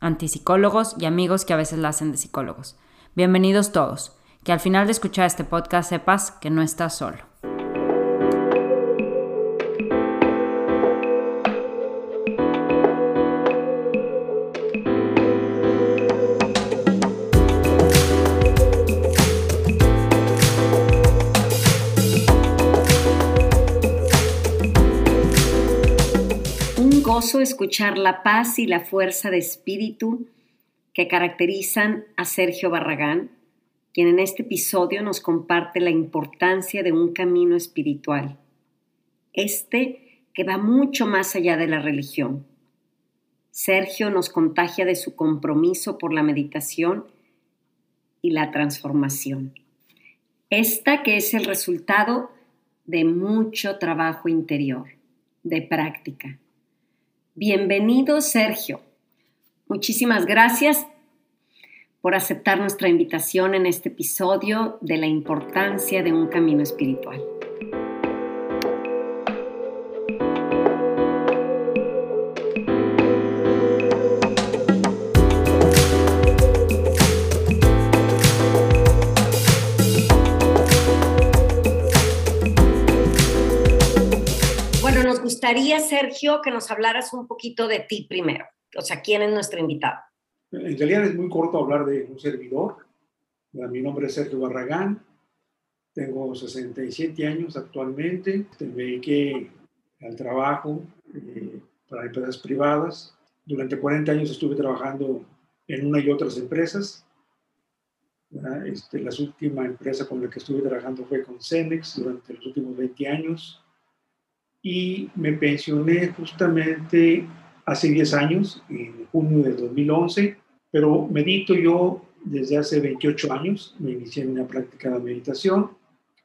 antipsicólogos y amigos que a veces la hacen de psicólogos. Bienvenidos todos. Que al final de escuchar este podcast sepas que no estás solo. Escuchar la paz y la fuerza de espíritu que caracterizan a Sergio Barragán, quien en este episodio nos comparte la importancia de un camino espiritual, este que va mucho más allá de la religión. Sergio nos contagia de su compromiso por la meditación y la transformación. Esta que es el resultado de mucho trabajo interior, de práctica. Bienvenido, Sergio. Muchísimas gracias por aceptar nuestra invitación en este episodio de la importancia de un camino espiritual. Gustaría, Sergio, que nos hablaras un poquito de ti primero. O sea, ¿quién es nuestro invitado? En realidad es muy corto hablar de un servidor. Mi nombre es Sergio Barragán. Tengo 67 años actualmente. Me dediqué al trabajo eh, para empresas privadas. Durante 40 años estuve trabajando en una y otras empresas. Este, la última empresa con la que estuve trabajando fue con Cemex durante los últimos 20 años y me pensioné justamente hace 10 años, en junio del 2011, pero medito yo desde hace 28 años, me inicié en una práctica de meditación,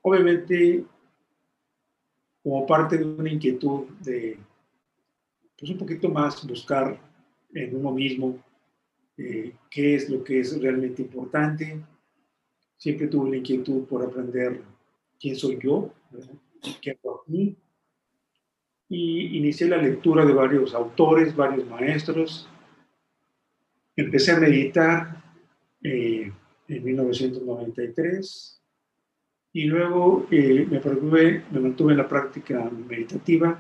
obviamente como parte de una inquietud de, pues un poquito más buscar en uno mismo eh, qué es lo que es realmente importante. Siempre tuve la inquietud por aprender quién soy yo, qué hago aquí, y inicié la lectura de varios autores, varios maestros. Empecé a meditar eh, en 1993 y luego eh, me, me mantuve en la práctica meditativa,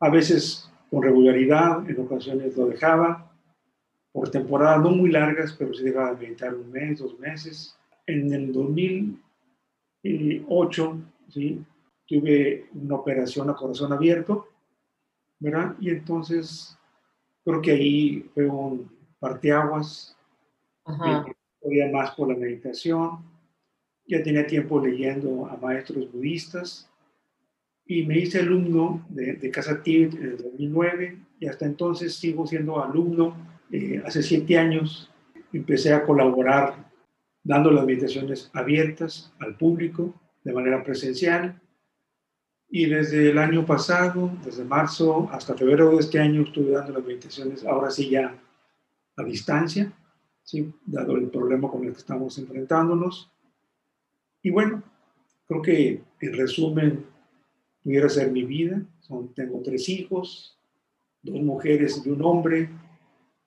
a veces con regularidad, en ocasiones lo dejaba, por temporadas no muy largas, pero sí dejaba de meditar un mes, dos meses. En el 2008, ¿sí? Tuve una operación a corazón abierto, ¿verdad? Y entonces creo que ahí fue un parteaguas, todavía más por la meditación, ya tenía tiempo leyendo a maestros budistas. Y me hice alumno de, de Casa Tibet en el 2009 y hasta entonces sigo siendo alumno. Eh, hace siete años. Empecé a colaborar dando las meditaciones abiertas al público de manera presencial y desde el año pasado, desde marzo hasta febrero de este año, estuve dando las meditaciones, ahora sí ya a distancia, ¿sí? dado el problema con el que estamos enfrentándonos. Y bueno, creo que en resumen pudiera ser mi vida. Tengo tres hijos, dos mujeres y un hombre,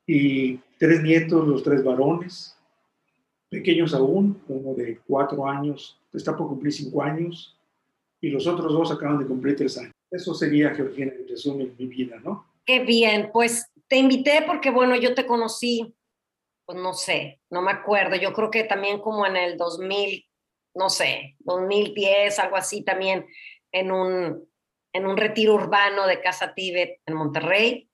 y tres nietos, los tres varones, pequeños aún, uno de cuatro años, está por cumplir cinco años, y los otros dos acaban de cumplir tres años. Eso sería, Georgina, en resumen, mi vida, ¿no? Qué bien, pues te invité porque, bueno, yo te conocí pues no sé, no me acuerdo, yo creo que también como en el 2000, no sé, 2010, algo así también, en un, en un retiro urbano de Casa Tíbet en Monterrey.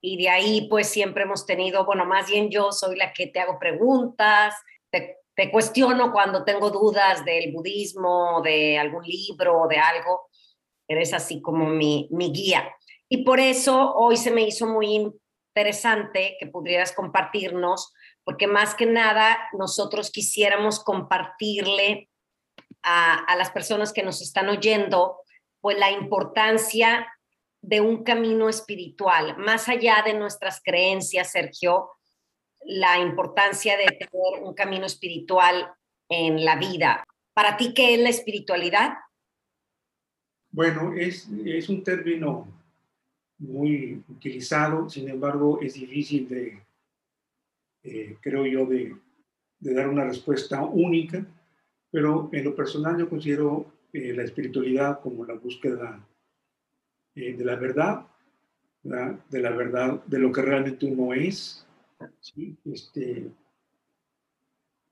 Y de ahí pues siempre hemos tenido, bueno, más bien yo soy la que te hago preguntas, te, te cuestiono cuando tengo dudas del budismo, de algún libro, de algo. Eres así como mi, mi guía. Y por eso hoy se me hizo muy interesante que pudieras compartirnos, porque más que nada nosotros quisiéramos compartirle a, a las personas que nos están oyendo, pues la importancia de un camino espiritual, más allá de nuestras creencias, Sergio, la importancia de tener un camino espiritual en la vida. ¿Para ti qué es la espiritualidad? Bueno, es, es un término muy utilizado, sin embargo es difícil de, eh, creo yo, de, dar una respuesta única, pero en lo personal yo considero eh, la espiritualidad como la búsqueda eh, de la verdad, de la verdad de lo que realmente uno es. ¿Sí? Este,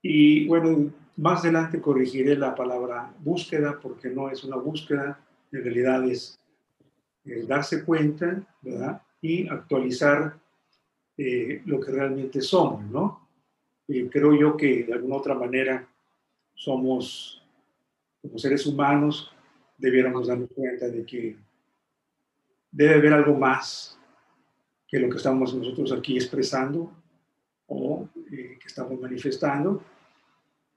y bueno, más adelante corregiré la palabra búsqueda porque no es una búsqueda, en realidad es eh, darse cuenta, ¿verdad? Y actualizar eh, lo que realmente somos, ¿no? Creo yo que de alguna otra manera somos, como seres humanos, debiéramos darnos cuenta de que debe haber algo más que lo que estamos nosotros aquí expresando o eh, que estamos manifestando.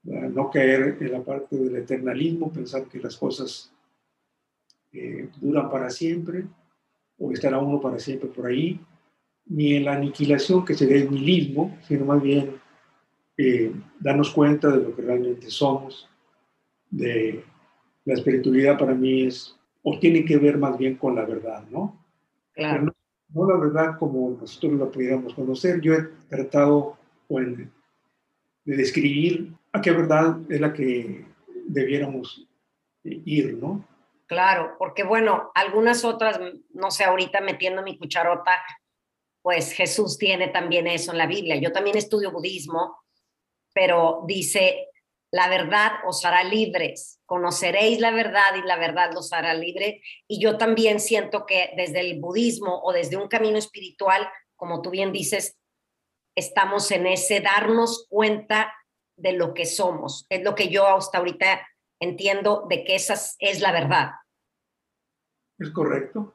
No caer en la parte del eternalismo, pensar que las cosas eh, duran para siempre o estará uno para siempre por ahí, ni en la aniquilación que sería el nihilismo, sino más bien eh, darnos cuenta de lo que realmente somos, de la espiritualidad para mí es, o tiene que ver más bien con la verdad, ¿no? Claro. No, la verdad como nosotros la pudiéramos conocer. Yo he tratado de describir a qué verdad es la que debiéramos ir, ¿no? Claro, porque bueno, algunas otras, no sé, ahorita metiendo mi cucharota, pues Jesús tiene también eso en la Biblia. Yo también estudio budismo, pero dice, la verdad os hará libres, conoceréis la verdad y la verdad los hará libre. Y yo también siento que desde el budismo o desde un camino espiritual, como tú bien dices, estamos en ese darnos cuenta de lo que somos. Es lo que yo hasta ahorita entiendo de que esa es la verdad. Es correcto,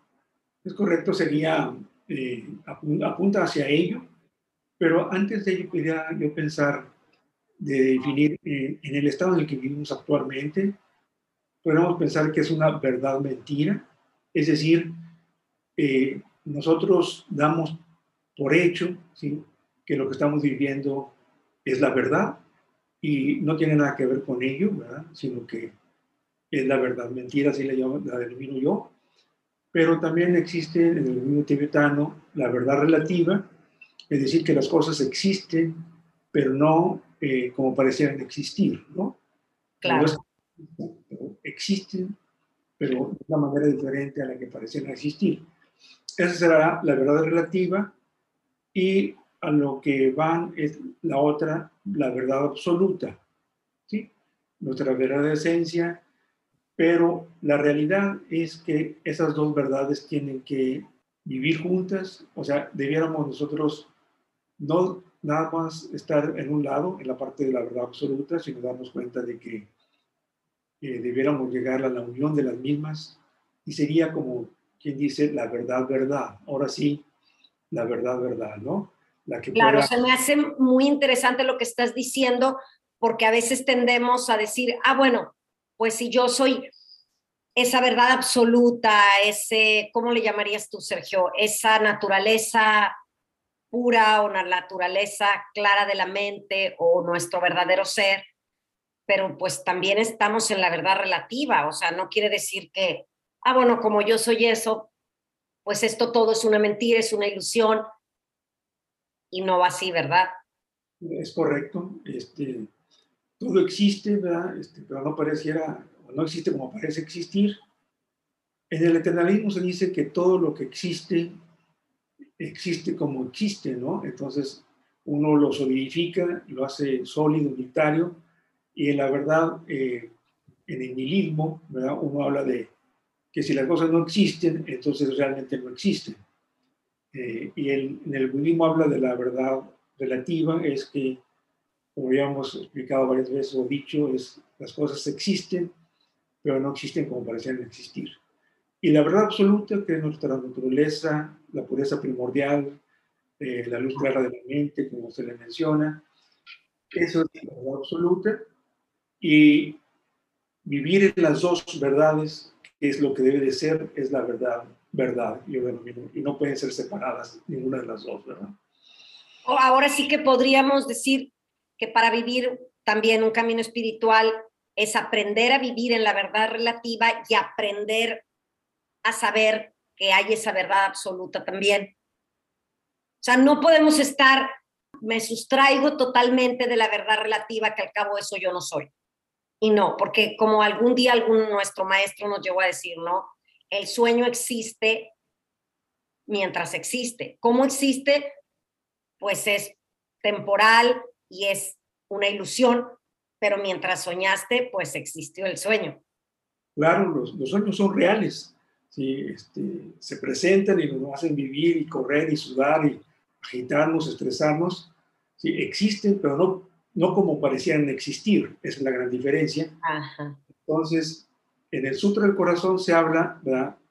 es correcto, sería, eh, apunta hacia ello, pero antes de ello quería yo pensar de definir eh, en el estado en el que vivimos actualmente, podemos pensar que es una verdad mentira, es decir, eh, nosotros damos por hecho ¿sí? que lo que estamos viviendo es la verdad, y no tiene nada que ver con ello, ¿verdad? sino que es la verdad mentira, así la, llamo, la denomino yo. Pero también existe en el mundo tibetano la verdad relativa, es decir, que las cosas existen, pero no eh, como parecieran existir, ¿no? Claro. existen, pero de una manera diferente a la que parecieran existir. Esa será la verdad relativa y a lo que van es la otra, la verdad absoluta, ¿sí? Nuestra verdad esencia, pero la realidad es que esas dos verdades tienen que vivir juntas, o sea, debiéramos nosotros no nada más estar en un lado, en la parte de la verdad absoluta, sino darnos cuenta de que debiéramos llegar a la unión de las mismas y sería como quien dice la verdad, verdad. Ahora sí, la verdad, verdad, ¿no? claro, se me hace muy interesante lo que estás diciendo, porque a veces tendemos a decir, ah, bueno, pues si yo soy esa verdad absoluta, ese, ¿cómo le llamarías tú, Sergio? Esa naturaleza pura o una naturaleza clara de la mente o nuestro verdadero ser, pero pues también estamos en la verdad relativa, o sea, no quiere decir que, ah, bueno, como yo soy eso, pues esto todo es una mentira, es una ilusión, y no va así, ¿verdad? Es correcto. Este, todo existe, ¿verdad? Este, pero no pareciera, no existe como parece existir. En el eternalismo se dice que todo lo que existe existe como existe, ¿no? Entonces, uno lo solidifica, lo hace sólido, unitario, y en la verdad, eh, en el nihilismo, ¿verdad? uno habla de que si las cosas no existen, entonces realmente no existen. Eh, y en el budismo habla de la verdad relativa, es que, como ya hemos explicado varias veces o dicho, es las cosas existen, pero no existen como parecían existir. Y la verdad absoluta, que es nuestra naturaleza, la pureza primordial, eh, la luz clara de la mente, como se le menciona, eso es la verdad absoluta. Y vivir en las dos verdades, que es lo que debe de ser, es la verdad, verdad, yo denomino, y no pueden ser separadas ninguna de las dos, ¿verdad? Ahora sí que podríamos decir que para vivir también un camino espiritual es aprender a vivir en la verdad relativa y aprender a saber que hay esa verdad absoluta también. O sea, no podemos estar, me sustraigo totalmente de la verdad relativa, que al cabo eso yo no soy. Y no, porque como algún día algún nuestro maestro nos llegó a decir, ¿no? El sueño existe mientras existe. ¿Cómo existe? Pues es temporal y es una ilusión, pero mientras soñaste, pues existió el sueño. Claro, los, los sueños son reales. ¿Sí? Este, se presentan y nos hacen vivir y correr y sudar y agitarnos, estresarnos. ¿sí? Existen, pero no, no como parecían existir. Esa es la gran diferencia. Entonces, en el Sutra del Corazón se habla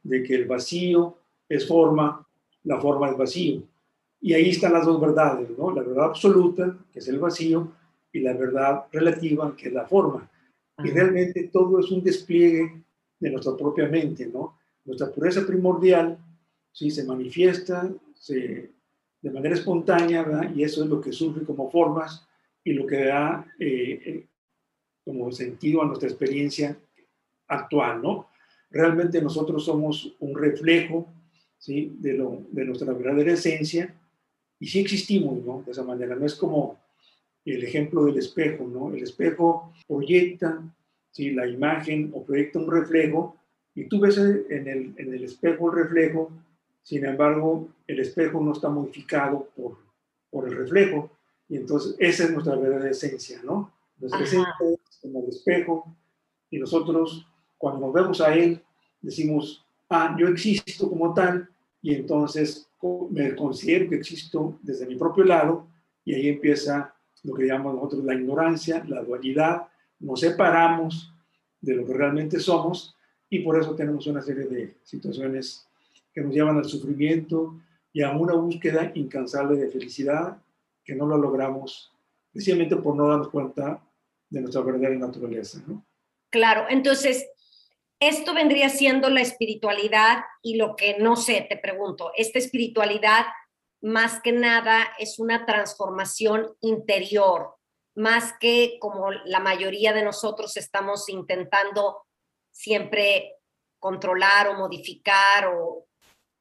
de que el vacío es forma, la forma es vacío. Y ahí están las dos verdades, ¿no? La verdad absoluta, que es el vacío, y la verdad relativa, que es la forma. Y realmente todo es un despliegue de nuestra propia mente, ¿no? Nuestra pureza primordial, ¿sí? Se manifiesta se, de manera espontánea. Y eso es lo que surge como formas y lo que da eh, eh, como sentido a nuestra experiencia actual, ¿no? Realmente nosotros somos un reflejo, ¿sí? De, lo, de nuestra verdadera esencia y sí existimos, ¿no? De esa manera, no es como el ejemplo del espejo, ¿no? El espejo proyecta ¿sí? la imagen o proyecta un reflejo y tú ves en el, en el espejo el reflejo, sin embargo, el espejo no está modificado por, por el reflejo. Y entonces esa es nuestra verdadera esencia, ¿no? Nuestra esencia es como el espejo. Y nosotros cuando nos vemos a él decimos, ah, yo existo como tal y entonces me considero que existo desde mi propio lado. Y ahí empieza lo que llamamos nosotros la ignorancia, la dualidad, nos separamos de lo que realmente somos y por eso tenemos una serie de situaciones que nos llevan al sufrimiento y a una búsqueda incansable de felicidad que no lo logramos precisamente por no darnos cuenta de nuestra verdadera naturaleza. ¿no? Claro, entonces, esto vendría siendo la espiritualidad y lo que no sé, te pregunto, esta espiritualidad más que nada es una transformación interior, más que como la mayoría de nosotros estamos intentando siempre controlar o modificar o,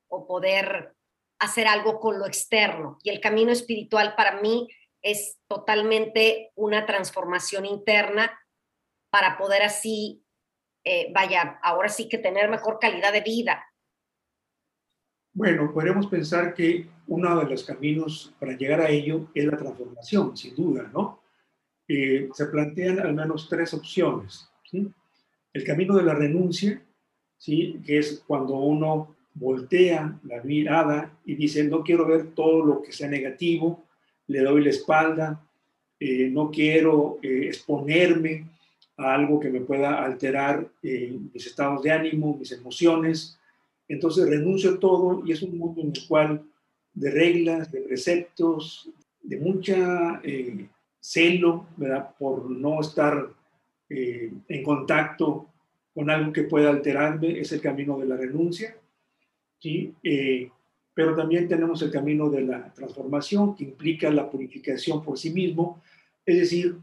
o poder hacer algo con lo externo. Y el camino espiritual para mí es totalmente una transformación interna para poder así, eh, vaya, ahora sí que tener mejor calidad de vida, bueno, podríamos pensar que uno de los caminos para llegar a ello es la transformación, sin duda, ¿no? Eh, se plantean al menos tres opciones. ¿sí? El camino de la renuncia, ¿sí? que es cuando uno voltea la mirada y dice, no quiero ver todo lo que sea negativo, le doy la espalda, eh, no quiero eh, exponerme a algo que me pueda alterar mis estados de ánimo, mis emociones, entonces renuncio a todo y es un mundo en el cual de reglas, de preceptos, de mucha eh, celo, ¿verdad? Por no estar eh, en contacto con algo que pueda alterarme, es el camino de la renuncia, ¿sí? Eh, pero también tenemos el camino de la transformación, que implica la purificación por sí mismo, es decir,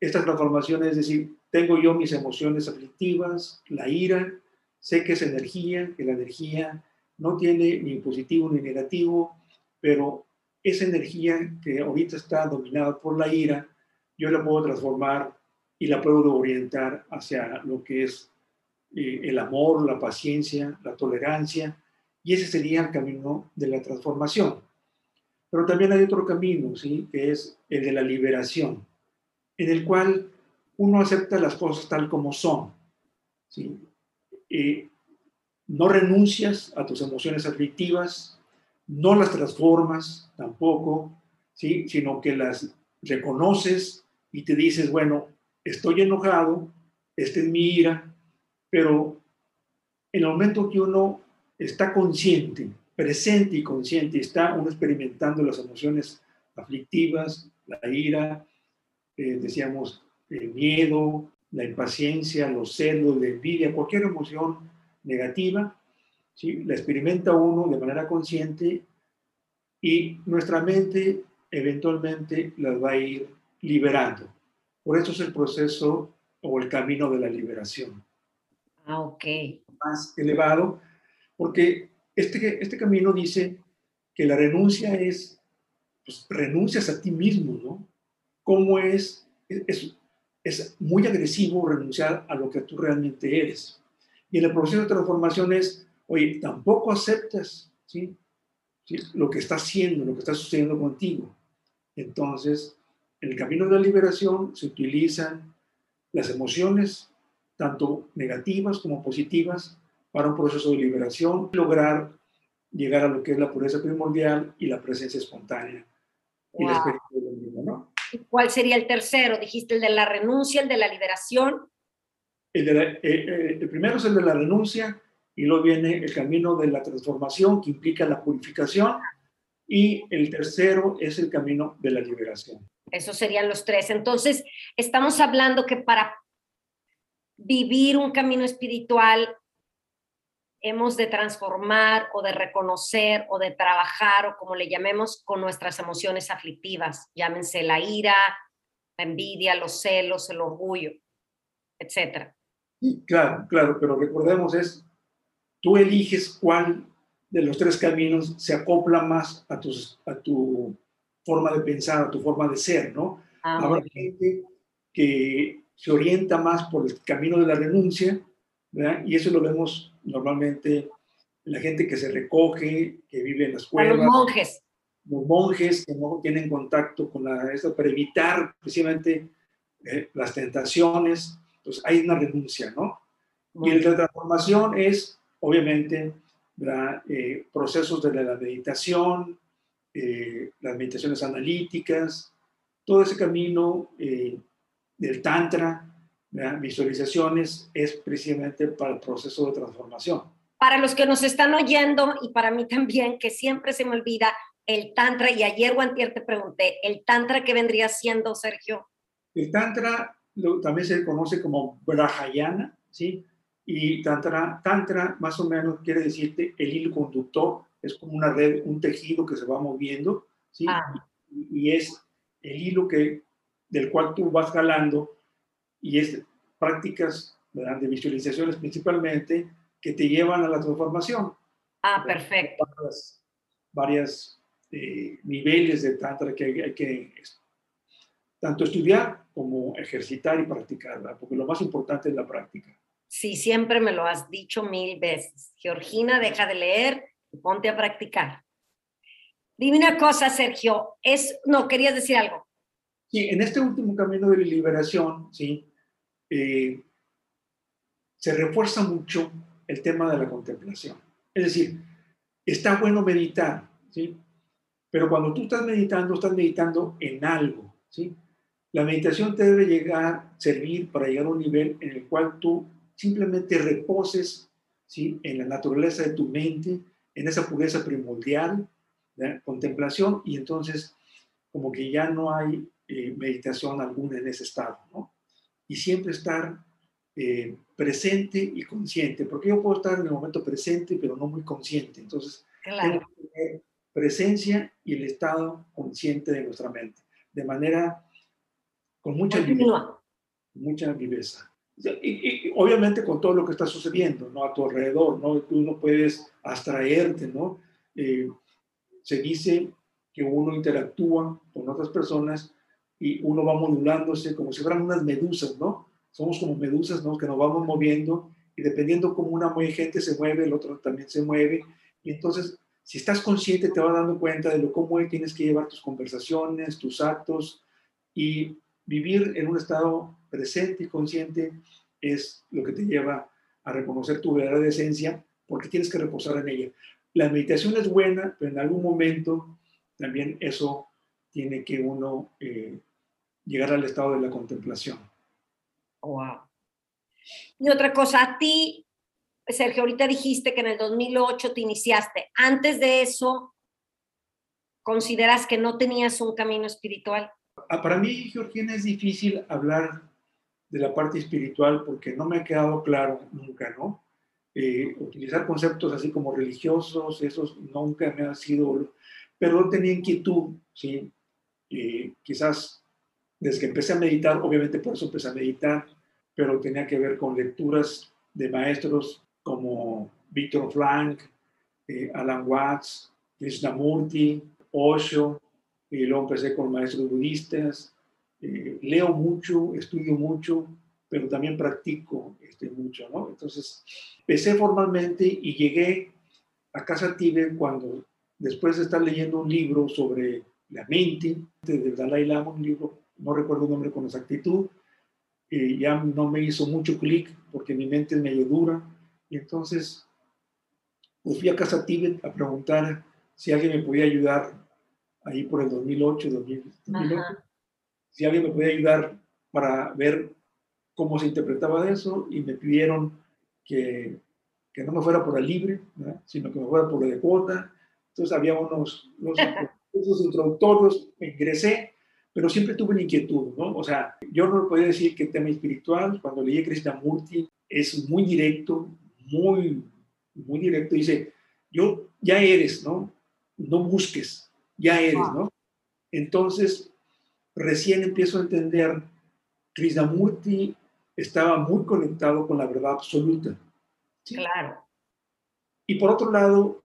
esta transformación es decir, tengo yo mis emociones aflictivas, la ira, Sé que es energía, que la energía no tiene ni positivo ni negativo, pero esa energía que ahorita está dominada por la ira, yo la puedo transformar y la puedo orientar hacia lo que es eh, el amor, la paciencia, la tolerancia, y ese sería el camino de la transformación. Pero también hay otro camino, ¿sí? Que es el de la liberación, en el cual uno acepta las cosas tal como son, ¿sí? no renuncias a tus emociones aflictivas, no las transformas tampoco, ¿sí? Sino que las reconoces y te dices, bueno, estoy enojado, esta es mi ira, pero en el momento que uno está consciente, presente y consciente, está uno experimentando las emociones aflictivas, la ira, eh, decíamos, el miedo, la impaciencia, los celos, la envidia, cualquier emoción negativa, ¿sí? la experimenta uno de manera consciente y nuestra mente eventualmente las va a ir liberando. Por eso es el proceso o el camino de la liberación. Ah, ok. Más elevado, porque este, este camino dice que la renuncia es, pues renuncias a ti mismo, ¿no? ¿Cómo es? Es, es muy agresivo renunciar a lo que tú realmente eres. Y en el proceso de transformación es, oye, tampoco aceptas, ¿sí? ¿Sí? Lo que está haciendo, lo que está sucediendo contigo. Entonces, en el camino de la liberación se utilizan las emociones, tanto negativas como positivas, para un proceso de liberación, lograr llegar a lo que es la pureza primordial y la presencia espontánea. Y la experiencia mismo, ¿no? ¿Y cuál sería el tercero? Dijiste el de la renuncia, el de la liberación. El, eh, eh, el primero es el de la renuncia y luego viene el camino de la transformación que implica la purificación y el tercero es el camino de la liberación. Esos serían los tres. Entonces, estamos hablando que para vivir un camino espiritual hemos de transformar o de reconocer o de trabajar o como le llamemos con nuestras emociones aflictivas, llámense la ira, la envidia, los celos, el orgullo, etcétera. Claro, claro, pero recordemos es, tú eliges cuál de los tres caminos se acopla más a, tus, a tu forma de pensar, a tu forma de ser, ¿no? Ah, Habrá gente que se orienta más por el camino de la renuncia, ¿verdad? Y eso lo vemos normalmente en la gente que se recoge, que vive en las cuevas. los monjes. Los monjes que no tienen contacto con la, esto para evitar precisamente eh, las tentaciones. Entonces hay una renuncia, ¿no? y la transformación es, obviamente, eh, procesos de la meditación, eh, las meditaciones analíticas, todo ese camino eh, del Tantra, visualizaciones, es precisamente para el proceso de transformación. Para los que nos están oyendo y para mí también, que siempre se me olvida el Tantra, y ayer o antier te pregunté, ¿el Tantra qué vendría siendo, Sergio? El Tantra también se conoce como Brahayana, ¿sí? Y tantra, tantra más o menos quiere decirte el hilo conductor, es como una red, un tejido que se va moviendo, ¿sí? Ah. Y, es el hilo que, del cual tú vas jalando y es prácticas de visualizaciones principalmente que te llevan a la transformación. Ah, perfecto. Varias, varias eh, niveles de tantra que hay, que tanto estudiar como ejercitar y practicar, porque lo más importante es la práctica. Sí, siempre me lo has dicho mil veces. Georgina, deja de leer ponte a practicar. Dime una cosa, Sergio. Es, no, querías decir algo. Sí, en este último camino de liberación, sí, eh, se refuerza mucho el tema de la contemplación. Es decir, está bueno meditar, ¿sí? Pero cuando tú estás meditando, estás meditando en algo, ¿sí? La meditación te debe llegar, servir para llegar a un nivel en el cual tú simplemente reposes ¿sí? en la naturaleza de tu mente, en esa pureza primordial, contemplación, y entonces como que ya no hay eh, meditación alguna en ese estado, ¿no? Y siempre estar eh, presente y consciente, porque yo puedo estar en el momento presente, pero no muy consciente, entonces claro. presencia y el estado consciente de nuestra mente, de manera con mucha viveza, mucha viveza. Obviamente con todo lo que está sucediendo ¿no? a tu alrededor, ¿no? tú no puedes abstraerte, ¿no? Eh, se dice que uno interactúa con otras personas y uno va modulándose como si fueran unas medusas, ¿no? Somos como medusas, ¿no? Que nos vamos moviendo y dependiendo cómo una gente se mueve, el otro también se mueve y entonces si estás consciente te vas dando cuenta de lo cómo tienes que llevar tus conversaciones, tus actos y vivir en un estado presente y consciente es lo que te lleva a reconocer tu verdadera esencia porque tienes que reposar en ella. La meditación es buena, pero en algún momento también eso tiene que uno eh, llegar al estado de la contemplación. Wow. Y otra cosa, a ti, Sergio, ahorita dijiste que en el 2008 te iniciaste. Antes de eso, ¿consideras que no tenías un camino espiritual? Ah, para mí, Georgina, es difícil hablar de la parte espiritual porque no me ha quedado claro nunca, ¿no? Eh, utilizar conceptos así como religiosos, esos nunca me ha sido, pero tenía inquietud, ¿sí? Eh, quizás desde que empecé a meditar, obviamente por eso empecé a meditar, pero tenía que ver con lecturas de maestros como Víctor Frank, eh, Alan Watts, Krishnamurti, Osho, y luego empecé con maestros budistas. Eh, leo mucho, estudio mucho, pero también practico este, mucho, ¿no? Entonces, empecé formalmente y llegué a Casa Tíbet cuando, después de estar leyendo un libro sobre la mente del Dalai Lama, un libro, no recuerdo el nombre con exactitud, y ya no me hizo mucho clic porque mi mente es medio dura, y entonces pues fui a Casa Tíbet a preguntar si alguien me podía ayudar ahí por el 2008, 2008 si alguien me podía ayudar para ver cómo se interpretaba eso y me pidieron que, que no me fuera por la libre, sino que me fuera por la de cuota. Entonces había unos, unos cursos introductorios, me ingresé, pero siempre tuve una inquietud, ¿no? O sea, yo no podía decir que el tema espiritual, cuando leí Krishnamurti, es muy directo, muy, muy directo, dice, yo ya eres, ¿no? No busques, ya eres, ¿no? Entonces, recién empiezo a entender, Krishnamurti estaba muy conectado con la verdad absoluta. Claro. Y por otro lado,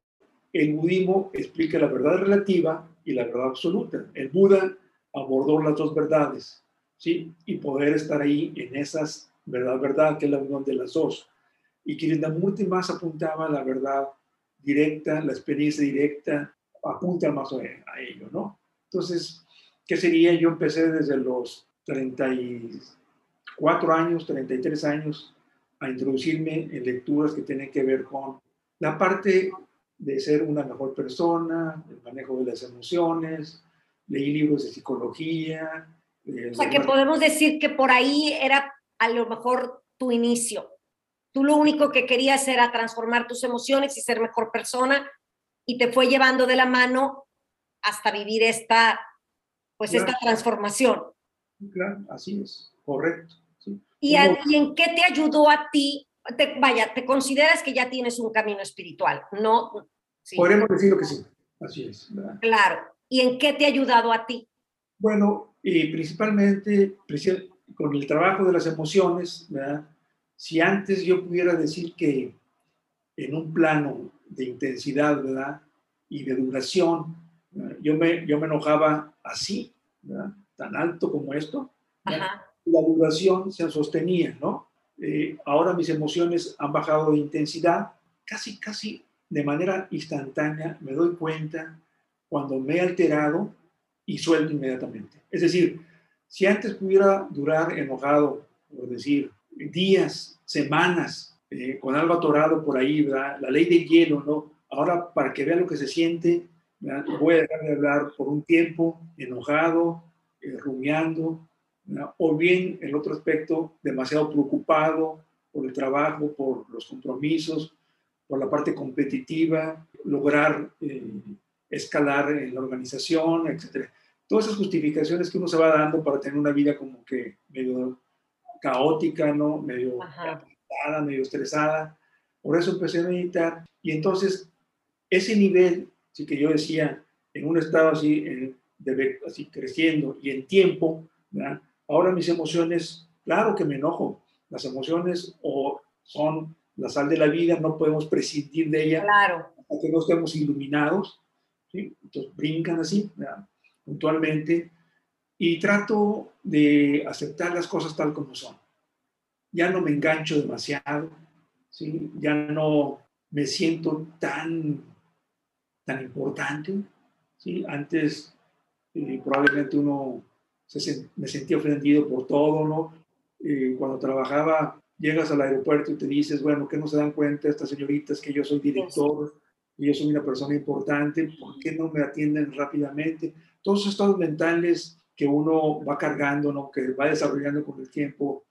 el budismo explica la verdad relativa y la verdad absoluta. El Buda abordó las dos verdades, ¿sí? Y poder estar ahí en esas verdad, verdad, que es la unión de las dos. Y Krishnamurti más apuntaba a la verdad directa, la experiencia directa, apunta más a ello, ¿no? Entonces, ¿qué sería? Yo empecé desde los 34 años, 33 años, a introducirme en lecturas que tienen que ver con la parte de ser una mejor persona, el manejo de las emociones, leí libros de psicología. o sea, que podemos decir que por ahí era a lo mejor tu inicio. Tú lo único que querías era transformar tus emociones y ser mejor persona y te fue llevando de la mano hasta vivir esta, pues esta transformación. Claro, así es, correcto. ¿Y, en qué te ayudó a ti? vaya, ¿te consideras que ya tienes un camino espiritual? No. Podemos decirlo que sí, así es. Claro. ¿Y en qué te ha ayudado a ti? Bueno, y principalmente con el trabajo de las emociones, ¿verdad? si antes yo pudiera decir que en un plano de intensidad ¿verdad? y de duración, yo me, yo me enojaba así, ¿verdad? tan alto como esto, la duración se sostenía, ¿no? Eh, ahora mis emociones han bajado de intensidad, casi, casi de manera instantánea me doy cuenta cuando me he alterado y suelto inmediatamente. Es decir, si antes pudiera durar enojado, por decir, días, semanas, eh, con algo atorado por ahí, ¿verdad? la ley del hielo, ¿no? Ahora, para que vea lo que se siente, voy a dejar de hablar por un tiempo, enojado, eh, rumiando, o bien, el otro aspecto, demasiado preocupado por el trabajo, por los compromisos, por la parte competitiva, lograr eh, escalar en la organización, etc. Todas esas justificaciones que uno se va dando para tener una vida como que medio caótica, ¿no? Medio agitada, medio estresada. Por eso empecé a meditar. Y entonces, ese nivel, sí que yo decía, en un estado así, de, así creciendo y en tiempo, ¿verdad? ahora mis emociones, claro que me enojo. Las emociones o son la sal de la vida, no podemos prescindir de ella claro. hasta que no estemos iluminados. Entonces brincan así, puntualmente, y trato de aceptar las cosas tal como son. Ya no me engancho demasiado, ¿sí? ya no me siento tan tan importante. ¿sí? Antes eh, probablemente uno se, me sentía ofendido por todo, ¿no? Eh, cuando trabajaba, llegas al aeropuerto y te dices, bueno, que no se dan cuenta estas señoritas que yo soy director, y yo soy una persona importante, ¿por qué no me atienden rápidamente? Todos esos estados mentales que uno va cargando, ¿no? que va desarrollando con el tiempo.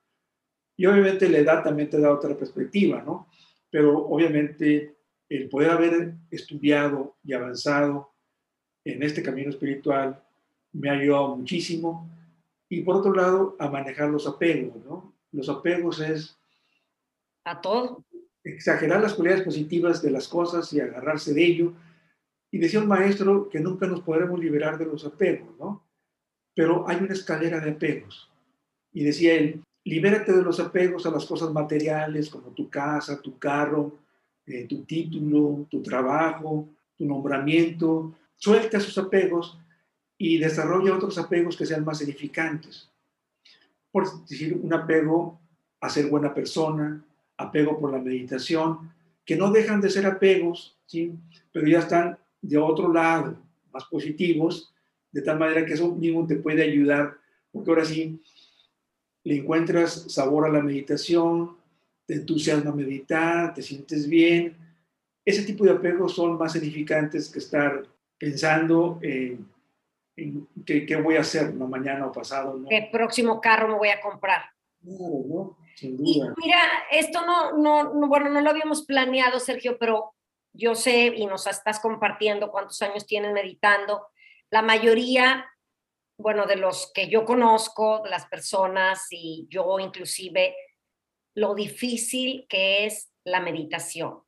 Y obviamente la edad también te da otra perspectiva, ¿no? Pero obviamente el poder haber estudiado y avanzado en este camino espiritual me ha ayudado muchísimo. Y por otro lado, a manejar los apegos, ¿no? Los apegos es... A todo. Exagerar las cualidades positivas de las cosas y agarrarse de ello. Y decía un maestro que nunca nos podremos liberar de los apegos, ¿no? Pero hay una escalera de apegos. Y decía él, libérate de los apegos a las cosas materiales como tu casa, tu carro, eh, tu título, tu trabajo, tu nombramiento. Suelta esos apegos y desarrolla otros apegos que sean más edificantes. Por decir, un apego a ser buena persona, apego por la meditación, que no dejan de ser apegos, ¿sí? pero ya están de otro lado, más positivos, de tal manera que eso mismo te puede ayudar, porque ahora sí le encuentras sabor a la meditación, te entusiasma meditar, te sientes bien. Ese tipo de apegos son más edificantes que estar pensando en qué, voy a hacer ¿no? mañana o pasado. ¿no? ¿Qué próximo carro me voy a comprar? Claro, ¿no? Sin duda. mira, esto no, no, bueno, no lo habíamos planeado, Sergio, pero yo sé y nos estás compartiendo cuántos años tienes meditando. La mayoría, bueno, de los que yo conozco, las personas y yo inclusive, lo difícil que es la meditación.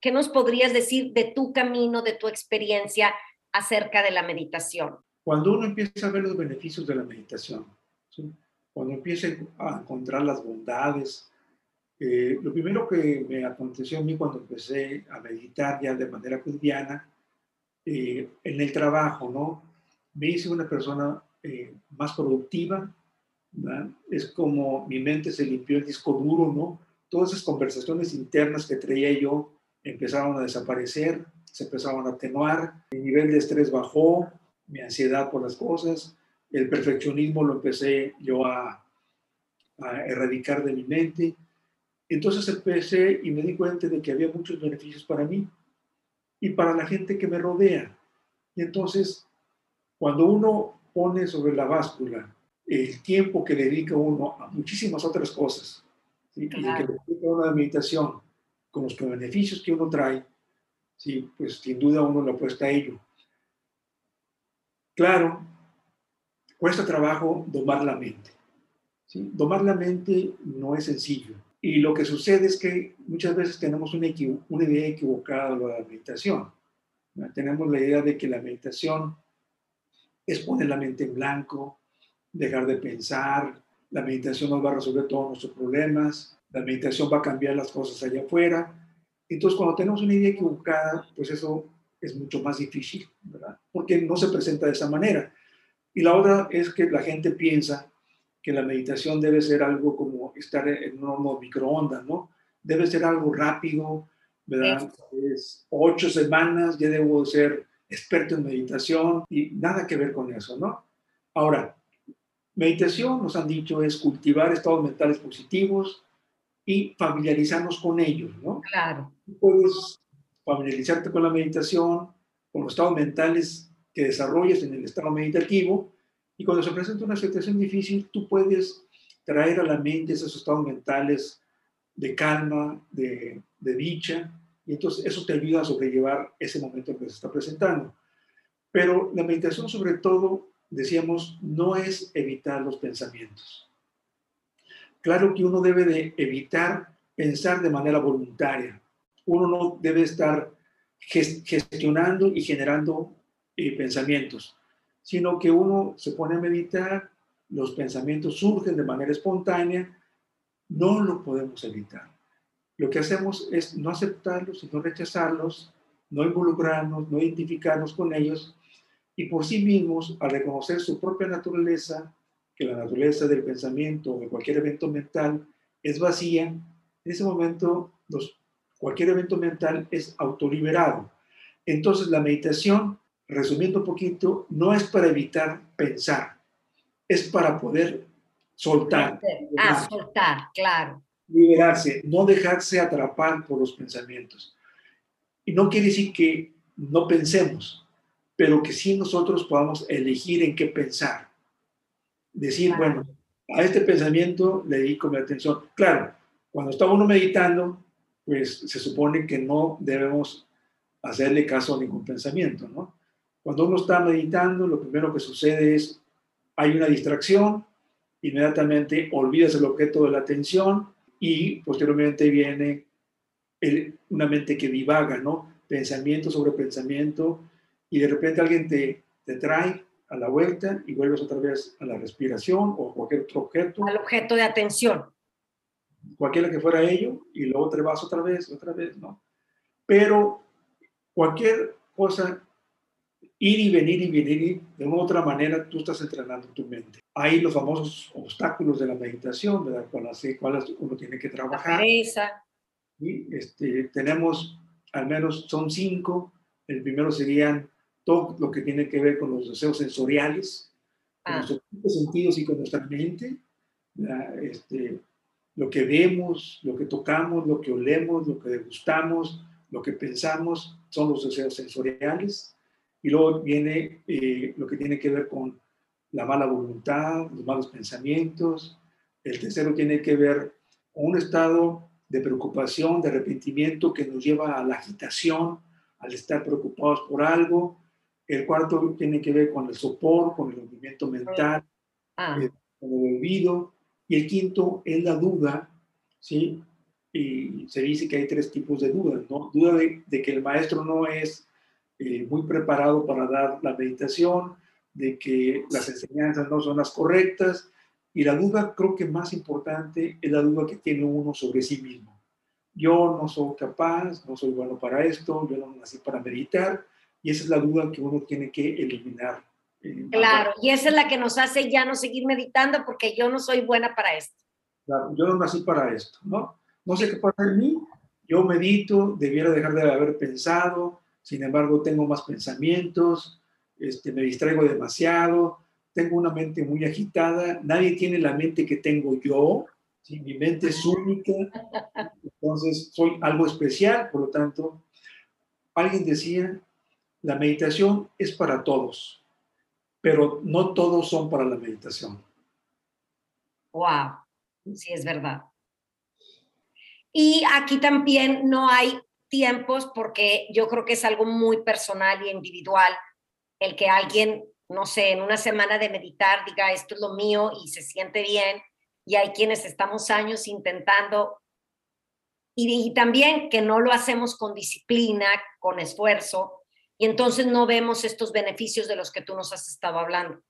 ¿Qué nos podrías decir de tu camino, de tu experiencia acerca de la meditación? Cuando uno empieza a ver los beneficios de la meditación, cuando empieza a encontrar las bondades, eh, lo primero que me aconteció a mí cuando empecé a meditar ya de manera cotidiana, eh, en el trabajo, ¿no? Me hice una persona eh, más productiva, Es como mi mente se limpió el disco duro, ¿no? Todas esas conversaciones internas que traía yo empezaron a desaparecer, se empezaron a atenuar, mi nivel de estrés bajó, mi ansiedad por las cosas, el perfeccionismo lo empecé yo a, erradicar de mi mente. Entonces empecé y me di cuenta de que había muchos beneficios para mí y para la gente que me rodea. Y entonces, cuando uno pone sobre la báscula el tiempo que dedica uno a muchísimas otras cosas, y que dedica una meditación con los beneficios que uno trae, sí, pues sin duda uno le apuesta a ello. Claro, cuesta trabajo domar la mente. ¿sí? Domar la mente no es sencillo. Y lo que sucede es que muchas veces tenemos una, una idea equivocada de la meditación. Tenemos la idea de que la meditación es poner la mente en blanco, dejar de pensar, la meditación nos va a resolver todos nuestros problemas, la meditación va a cambiar las cosas allá afuera. Entonces, cuando tenemos una idea equivocada, pues eso es mucho más difícil, ¿verdad? Porque no se presenta de esa manera. Y la otra es que la gente piensa que la meditación debe ser algo como estar en un horno microondas, ¿no? Debe ser algo rápido, ¿verdad? Es ocho semanas, ya debo ser experto en meditación y nada que ver con eso, ¿no? Ahora, meditación, nos han dicho, es cultivar estados mentales positivos y familiarizarnos con ellos, ¿no? Claro. Puedes familiarizarte con la meditación, con los estados mentales que desarrollas en el estado meditativo, y cuando se presenta una situación difícil, tú puedes traer a la mente esos estados mentales de calma, de, de dicha, y entonces eso te ayuda a sobrellevar ese momento que se está presentando. Pero la meditación sobre todo, decíamos, no es evitar los pensamientos. Claro que uno debe de evitar pensar de manera voluntaria, uno no debe estar gestionando y generando eh, pensamientos, sino que uno se pone a meditar, los pensamientos surgen de manera espontánea, no lo podemos evitar. Lo que hacemos es no aceptarlos, sino rechazarlos, no involucrarnos, no identificarnos con ellos y por sí mismos, al reconocer su propia naturaleza, que la naturaleza del pensamiento o de cualquier evento mental es vacía, en ese momento cualquier evento mental es autoliberado. Entonces la meditación, resumiendo un poquito, no es para evitar pensar, es para poder soltar. Ah, soltar, claro. Liberarse, no dejarse atrapar por los pensamientos. Y no quiere decir que no pensemos, pero que sí nosotros podamos elegir en qué pensar. Decir, bueno, a este pensamiento le dedico mi atención. Claro, cuando está uno meditando, pues se supone que no debemos hacerle caso a ningún pensamiento, ¿no? Cuando uno está meditando, lo primero que sucede es, hay una distracción, inmediatamente olvidas el objeto de la atención y posteriormente viene una mente que divaga, ¿no? Pensamiento sobre pensamiento y de repente alguien te, te trae a la vuelta y vuelves otra vez a la respiración o cualquier otro objeto. Al objeto de atención. Cualquiera que fuera ello y luego te vas otra vez, otra vez, ¿no? Pero cualquier cosa, ir y venir y venir, de una u otra manera tú estás entrenando tu mente. Hay los famosos obstáculos de la meditación, ¿verdad? Con las cuales uno tiene que trabajar. Y este, tenemos, al menos son cinco. El primero serían todo lo que tiene que ver con los deseos sensoriales, con ah. nuestros sentidos y con nuestra mente, este, lo que vemos, lo que tocamos, lo que olemos, lo que degustamos, lo que pensamos, son los deseos sensoriales. Y luego viene eh, lo que tiene que ver con la mala voluntad, los malos pensamientos. El tercero tiene que ver con un estado de preocupación, de arrepentimiento que nos lleva a la agitación, al estar preocupados por algo. El cuarto tiene que ver con el sopor, con el movimiento mental, ah. eh, con el olvido. Y el quinto es la duda, ¿sí? Y se dice que hay tres tipos de dudas, ¿no? Duda de, que el maestro no es eh, muy preparado para dar la meditación, de que las enseñanzas no son las correctas, y la duda creo que más importante es la duda que tiene uno sobre sí mismo. Yo no soy capaz, no soy bueno para esto, yo no nací para meditar, y esa es la duda que uno tiene que eliminar. Eh, claro, y esa es la que nos hace ya no seguir meditando porque yo no soy buena para esto. Claro, yo no nací para esto, ¿no? No sé qué pasa en mí, yo medito, debiera dejar de haber pensado, sin embargo tengo más pensamientos, este, me distraigo demasiado, tengo una mente muy agitada, nadie tiene la mente que tengo yo, mi mente es única, entonces soy algo especial, por lo tanto, alguien decía, la meditación es para todos, pero no todos son para la meditación. Wow, sí es verdad. Y aquí también no hay tiempos porque yo creo que es algo muy personal y individual el que alguien, no sé, en una semana de meditar diga esto es lo mío y se siente bien y hay quienes estamos años intentando y, y también que no lo hacemos con disciplina, con esfuerzo y entonces no vemos estos beneficios de los que tú nos has estado hablando.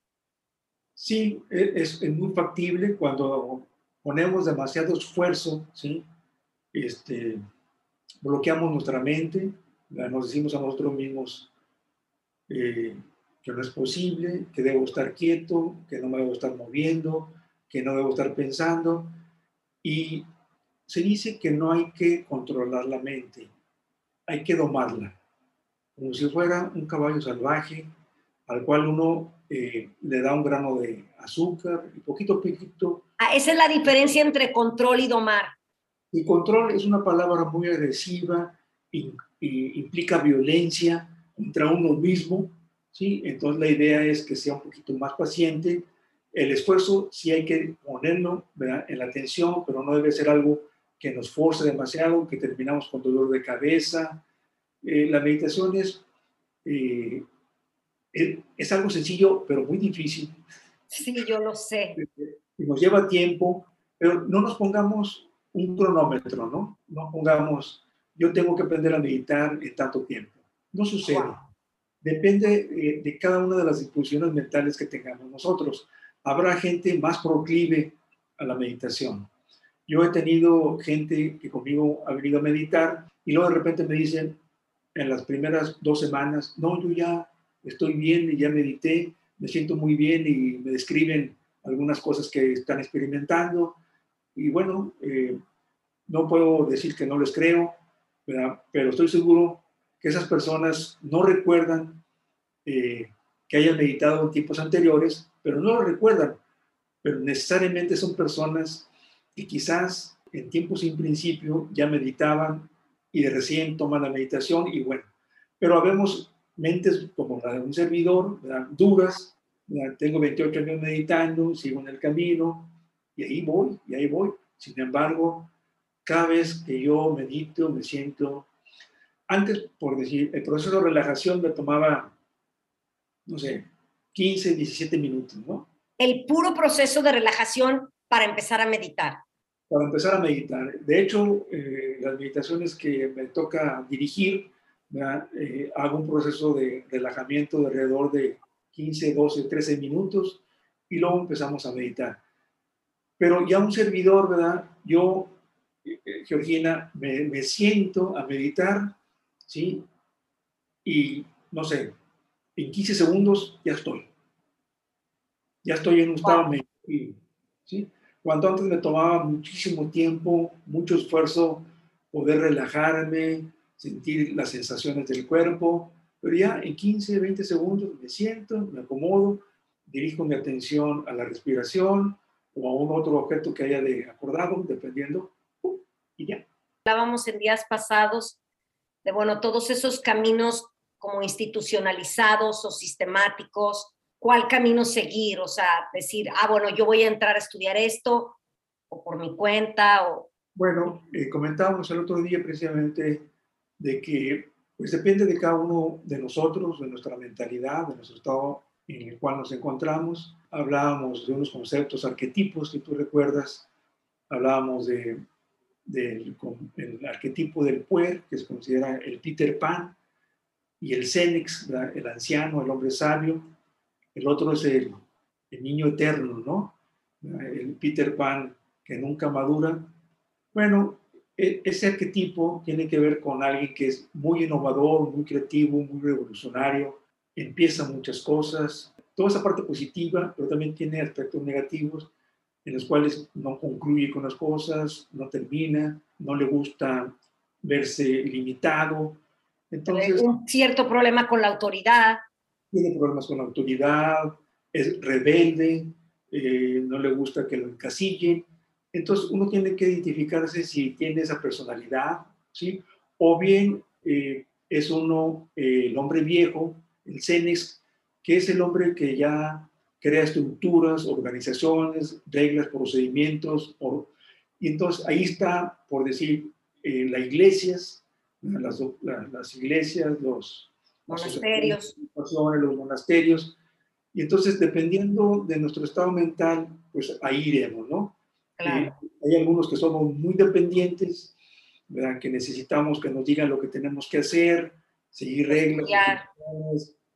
Sí, e, es, es muy factible cuando ponemos demasiado esfuerzo, ¿sí? Este, bloqueamos nuestra mente, nos decimos a nosotros mismos eh, que no es posible, que debo estar quieto, que no me debo estar moviendo, que no debo estar pensando. Y se dice que no hay que controlar la mente, hay que domarla como si fuera un caballo salvaje al cual uno eh, le da un grano de azúcar y poquito a poquito. Ah, esa es la diferencia entre control y domar. Y control es una palabra muy agresiva, y, implica violencia contra uno mismo, ¿sí? Entonces la idea es que sea un poquito más paciente. El esfuerzo sí hay que ponerlo en la atención, pero no debe ser algo que nos force demasiado, que terminamos con dolor de cabeza, eh, la meditación eh, es, es, algo sencillo, pero muy difícil. Sí, yo lo sé. Y nos lleva tiempo, pero no nos pongamos un cronómetro, ¿no? No pongamos, yo tengo que aprender a meditar en tanto tiempo. No sucede. Depende eh, de cada una de las disposiciones mentales que tengamos nosotros. Habrá gente más proclive a la meditación. Yo he tenido gente que conmigo ha venido a meditar y luego de repente me dicen, en las primeras dos semanas, no, yo ya estoy bien y ya medité, me siento muy bien y me describen algunas cosas que están experimentando. Y bueno, eh, no puedo decir que no les creo, pero estoy seguro que esas personas no recuerdan eh, que hayan meditado en tiempos anteriores, pero no lo recuerdan, pero necesariamente son personas que quizás en tiempos sin principio ya meditaban y de recién toman la meditación y bueno, pero habemos mentes como la de un servidor, duras, tengo 28 años meditando, sigo en el camino y ahí voy, y ahí voy. Sin embargo, cada vez que yo medito, me siento, antes, por decir, el proceso de relajación me tomaba, no sé, 15, 17 minutos, ¿no? El puro proceso de relajación para empezar a meditar. Para empezar a meditar. De hecho, eh, las meditaciones que me toca dirigir, eh, hago un proceso de relajamiento de alrededor de 15, 12, 13 minutos y luego empezamos a meditar. Pero ya un servidor, ¿verdad? Yo, eh, Georgina, me, siento a meditar, ¿sí? Y, no sé, en 15 segundos ya estoy. Ya estoy en un estado meditativo, ¿sí? Cuando antes me tomaba muchísimo tiempo, mucho esfuerzo poder relajarme, sentir las sensaciones del cuerpo, pero ya en 15, 20 segundos me siento, me acomodo, dirijo mi atención a la respiración o a un otro objeto que haya de acordado, dependiendo, y ya. Hablábamos en días pasados de, bueno, todos esos caminos como institucionalizados o sistemáticos, cuál camino seguir, o sea, decir, ah, bueno, yo voy a entrar a estudiar esto, o por mi cuenta, o... Bueno, eh, comentábamos el otro día precisamente de que pues depende de cada uno de nosotros, de nuestra mentalidad, de nuestro estado en el cual nos encontramos. Hablábamos de unos conceptos, arquetipos que tú recuerdas. Hablábamos de, del arquetipo del puer, que se considera el Peter Pan, y el Cenex, el anciano, el hombre sabio. El otro es el, el niño eterno, ¿no? El Peter Pan que nunca madura. Bueno, e, ese arquetipo tiene que ver con alguien que es muy innovador, muy creativo, muy revolucionario, empieza muchas cosas, toda esa parte positiva, pero también tiene aspectos negativos en los cuales no concluye con las cosas, no termina, no le gusta verse limitado. Entonces, un cierto problema con la autoridad. Tiene problemas con la autoridad, es rebelde, eh, no le gusta que lo encasillen. Entonces uno tiene que identificarse si tiene esa personalidad, ¿sí? O bien eh, es uno, eh, el hombre viejo, el CENEX, que es el hombre que ya crea estructuras, organizaciones, reglas, procedimientos, y entonces ahí está, por decir, eh, las iglesias, las, las, iglesias, los monasterios. los monasterios, y entonces dependiendo de nuestro estado mental, pues ahí iremos, ¿no? hay algunos que somos muy dependientes, ¿verdad? que necesitamos que nos digan lo que tenemos que hacer, seguir reglas.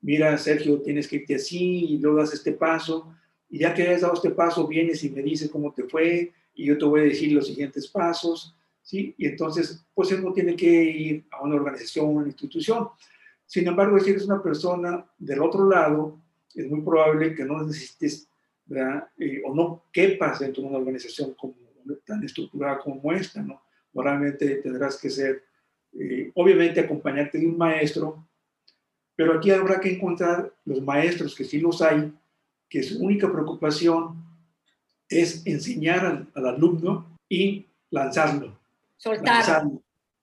Mira, Sergio, tienes que irte así y luego das este paso. Y ya que has dado este paso, vienes y me dices cómo te fue y yo te voy a decir los siguientes pasos. ¿sí? Y entonces, pues uno tiene que ir a una organización, una institución. Sin embargo, si eres una persona del otro lado, es muy probable que no necesites eh, o no quepas dentro de una organización como, tan estructurada como esta, ¿no? Moralmente tendrás que ser, eh, obviamente, acompañarte de un maestro, pero aquí habrá que encontrar los maestros, que sí los hay, que su única preocupación es enseñar al, al alumno y lanzarlo. Soltarlo.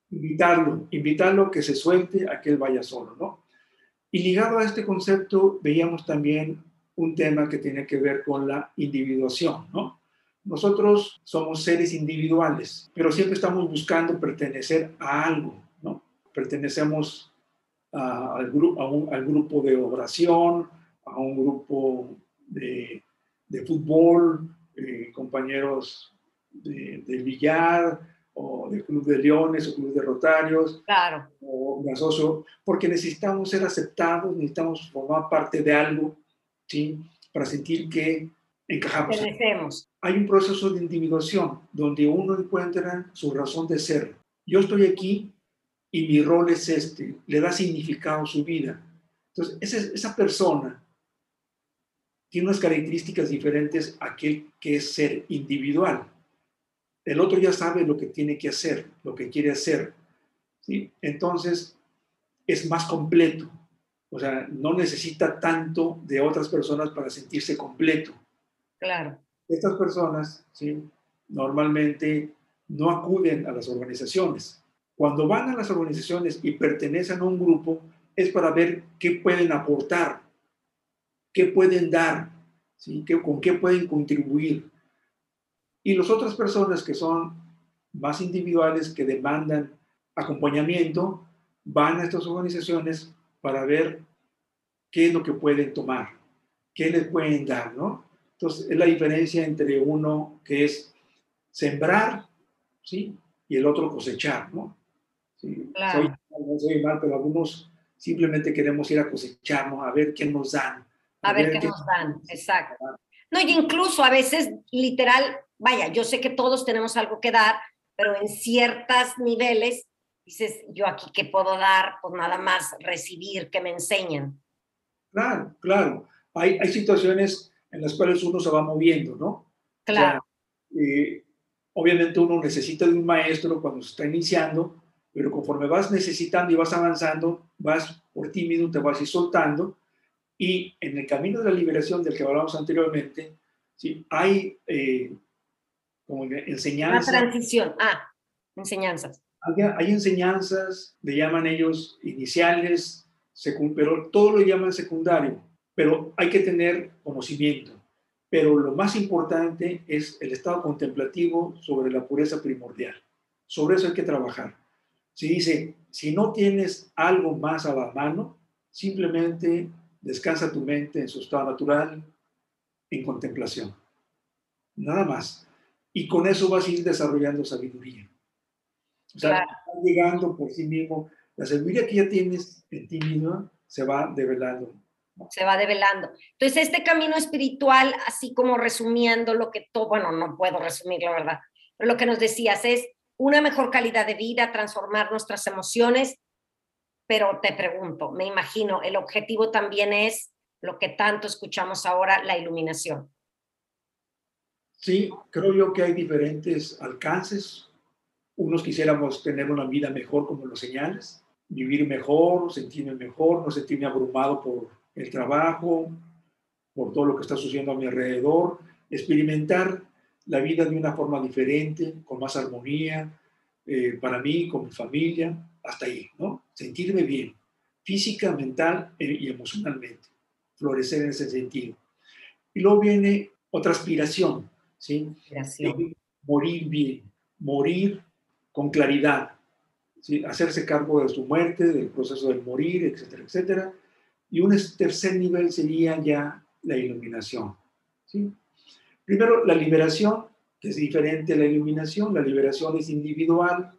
invitarlo, invitarlo a que se suelte, a que él vaya solo, ¿no? Y ligado a este concepto, veíamos también un tema que tiene que ver con la individuación, ¿no? Nosotros somos seres individuales, pero siempre estamos buscando pertenecer a algo, ¿no? Pertenecemos al, grupo, al grupo de oración, a un grupo de, fútbol, eh, compañeros de, billar, o del club de leones o club de rotarios. Claro. O me asocio, porque necesitamos ser aceptados, necesitamos formar parte de algo ¿sí? Para sentir que encajamos. Hay un proceso de individuación donde uno encuentra su razón de ser. Yo estoy aquí y mi rol es este, le da significado a su vida. Entonces, esa, esa persona tiene unas características diferentes a aquel que es ser individual. El otro ya sabe lo que tiene que hacer, lo que quiere hacer. ¿sí? Entonces, es más completo. O sea, no necesita tanto de otras personas para sentirse completo. Claro. Estas personas, ¿sí? normalmente no acuden a las organizaciones. Cuando van a las organizaciones y pertenecen a un grupo, es para ver qué pueden aportar, qué pueden dar, ¿sí? con qué pueden contribuir. Y las otras personas que son más individuales, que demandan acompañamiento, van a estas organizaciones para ver qué es lo que pueden tomar, qué les pueden dar, ¿no? Entonces, es la diferencia entre uno que es sembrar, ¿sí? Y el otro cosechar, ¿no? ¿Sí? Soy, no soy mal, pero algunos simplemente queremos ir a cosecharnos, a ver qué nos dan. A, ver, qué, nos dan, exacto. No, y incluso a veces, literal, vaya, yo sé que todos tenemos algo que dar, pero en ciertos niveles dices, yo aquí qué puedo dar, pues nada más recibir, que me enseñen. Claro, claro. Hay, hay situaciones en las cuales uno se va moviendo, ¿no? Claro. Eh, obviamente uno necesita de un maestro cuando se está iniciando, pero conforme vas necesitando y vas avanzando, vas por ti mismo, te vas a ir soltando, y en el camino de la liberación del que hablamos anteriormente, ¿sí? hay eh, como enseñanzas. Una transición, ah, enseñanzas. Hay, hay enseñanzas, le llaman ellos iniciales, pero todo lo llaman secundario, pero hay que tener conocimiento. Pero lo más importante es el estado contemplativo sobre la pureza primordial. Sobre eso hay que trabajar. Si dice, si no tienes algo más a la mano, simplemente descansa tu mente en su estado natural, en contemplación. Nada más. Y con eso vas a ir desarrollando sabiduría. O sea, llegando por sí mismo. La sabiduría que ya tienes en ti mismo se va develando se va develando. Entonces, este camino espiritual, así como resumiendo lo que todo, bueno, no puedo resumir la verdad, pero lo que nos decías es una mejor calidad de vida, transformar nuestras emociones, pero te pregunto, me imagino, el objetivo también es lo que tanto escuchamos ahora, la iluminación. Sí, creo yo que hay diferentes alcances. Unos quisiéramos tener una vida mejor, como lo señales, vivir mejor, sentirme mejor, no sentirme abrumado por el trabajo, por todo lo que está sucediendo a mi alrededor, experimentar la vida de una forma diferente, con más armonía, eh, para mí, con mi familia, hasta ahí, ¿no? Sentirme bien, física, mental e, y emocionalmente, florecer en ese sentido. Y luego viene otra aspiración, ¿sí? Aspiración. Morir bien, morir con claridad, ¿sí? hacerse cargo de su muerte, del proceso del morir, etcétera, etcétera, y un tercer nivel sería ya la iluminación. ¿sí? Primero, la liberación, que es diferente a la iluminación. La liberación es individual,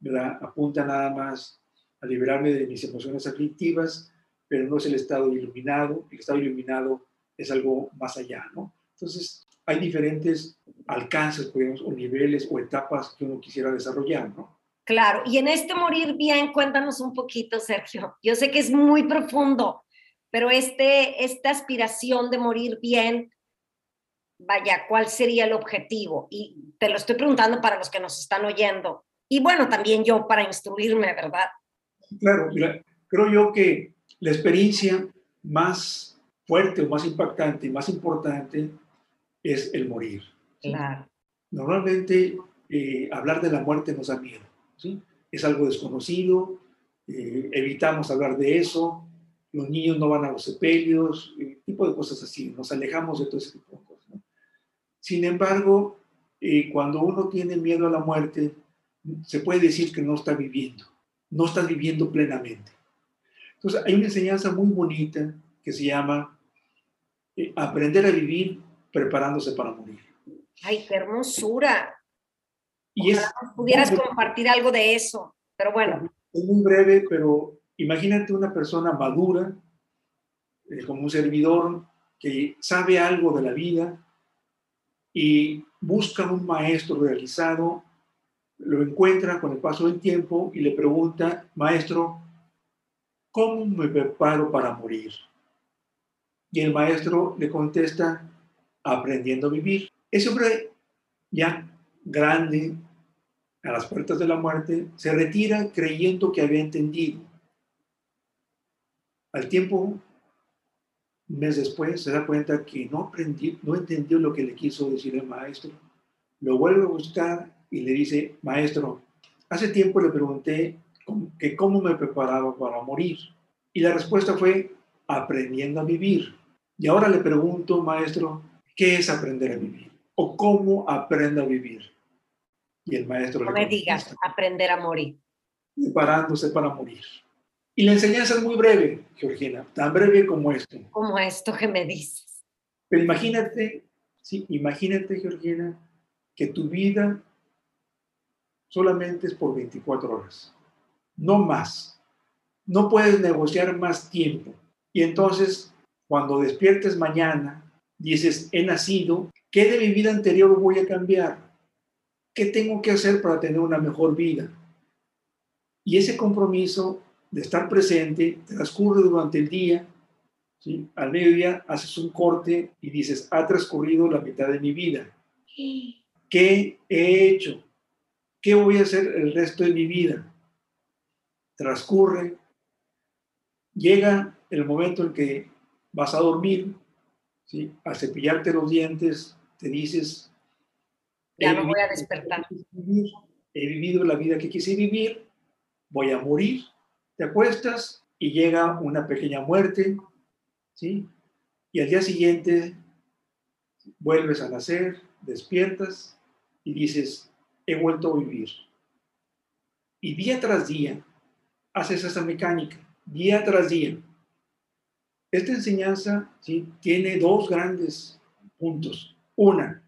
¿verdad? apunta nada más a liberarme de mis emociones aflictivas, pero no es el estado iluminado. El estado iluminado es algo más allá. ¿no? Entonces, hay diferentes alcances, podemos, o niveles o etapas que uno quisiera desarrollar. ¿no? Claro, y en este morir bien, cuéntanos un poquito, Sergio. Yo sé que es muy profundo, pero este, esta aspiración de morir bien, vaya, ¿cuál sería el objetivo? Y te lo estoy preguntando para los que nos están oyendo. Y bueno, también yo para instruirme, ¿verdad? Claro, creo yo que la experiencia más fuerte o más impactante y más importante es el morir. Claro. Normalmente eh, hablar de la muerte nos da miedo es algo desconocido, eh, evitamos hablar de eso, los niños no van a los sepelios, eh, tipo de cosas así, nos alejamos de todo ese tipo de cosas. Sin embargo, eh, cuando uno tiene miedo a la muerte, se puede decir que no está viviendo, no está viviendo plenamente. Entonces, hay una enseñanza muy bonita que se llama aprender a vivir preparándose para morir. ¡Ay, qué hermosura! Y es, pudieras compartir algo de eso, pero bueno. Es muy breve, pero imagínate una persona madura, eh, como un servidor que sabe algo de la vida y busca un maestro realizado, lo encuentra con el paso del tiempo y le pregunta, maestro, ¿cómo me preparo para morir? Y el maestro le contesta, aprendiendo a vivir. Ese hombre ya grande, a las puertas de la muerte, se retira creyendo que había entendido. al tiempo, un mes después, se da cuenta que no, aprendí, no entendió lo que le quiso decir el maestro. Lo vuelve a buscar y le dice, maestro, hace tiempo le pregunté que cómo me preparaba para morir. Y la respuesta fue, aprendiendo a vivir. Y ahora le pregunto, maestro, ¿qué es aprender a vivir? ¿O cómo aprendo a vivir? Y el maestro no me digas, aprender a morir. Preparándose para morir. Y la enseñanza es muy breve, Georgina, tan breve como esto. Como esto que me dices. Pero imagínate, sí, imagínate, Georgina, que tu vida solamente es por 24 horas, no más. No puedes negociar más tiempo. Y entonces, cuando despiertes mañana, dices, he nacido, ¿qué de mi vida anterior voy a cambiar? ¿Qué tengo que hacer para tener una mejor vida? Y ese compromiso de estar presente transcurre durante el día. ¿sí? Al mediodía haces un corte y dices, ha transcurrido la mitad de mi vida. ¿Qué he hecho? ¿Qué voy a hacer el resto de mi vida? Transcurre. Llega el momento en que vas a dormir, ¿sí? a cepillarte los dientes, te dices, ya no voy a despertar. He vivido la vida que quise vivir, voy a morir, te acuestas y llega una pequeña muerte, ¿sí? Y al día siguiente vuelves a nacer, despiertas y dices, he vuelto a vivir. Y día tras día haces esa mecánica, día tras día. Esta enseñanza tiene dos grandes puntos. Una,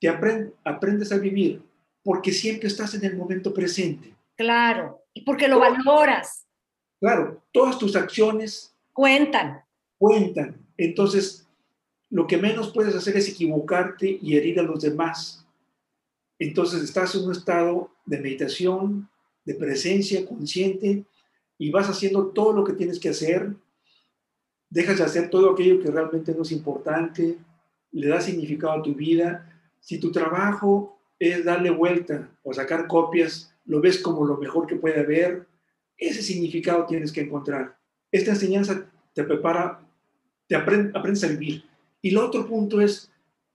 te aprendes a vivir porque siempre estás en el momento presente. Claro, y porque lo valoras. Claro, todas tus acciones cuentan. Cuentan. Entonces, lo que menos puedes hacer es equivocarte y herir a los demás. Entonces, estás en un estado de meditación, de presencia consciente y vas haciendo todo lo que tienes que hacer. Dejas de hacer todo aquello que realmente no es importante, le da significado a tu vida. Si tu trabajo es darle vuelta o sacar copias, lo ves como lo mejor que puede haber, ese significado tienes que encontrar. Esta enseñanza te prepara, te aprendes a vivir. Y el otro punto es